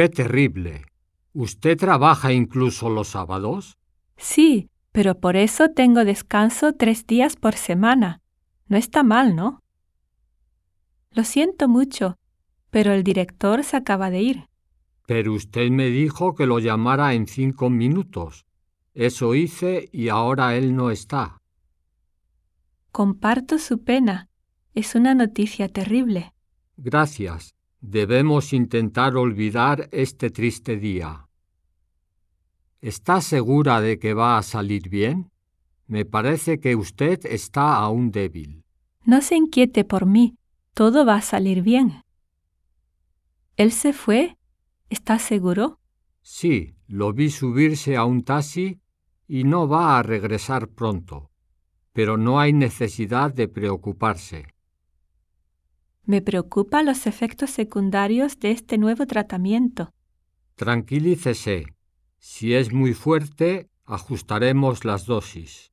Qué terrible. ¿Usted trabaja incluso los sábados? Sí, pero por eso tengo descanso tres días por semana. No está mal, ¿no? Lo siento mucho, pero el director se acaba de ir. Pero usted me dijo que lo llamara en cinco minutos. Eso hice y ahora él no está. Comparto su pena. Es una noticia terrible. Gracias. Debemos intentar olvidar este triste día. ¿Está segura de que va a salir bien? Me parece que usted está aún débil. No se inquiete por mí. Todo va a salir bien. ¿Él se fue? ¿Está seguro? Sí, lo vi subirse a un taxi y no va a regresar pronto. Pero no hay necesidad de preocuparse. Me preocupan los efectos secundarios de este nuevo tratamiento. Tranquilícese. Si es muy fuerte, ajustaremos las dosis.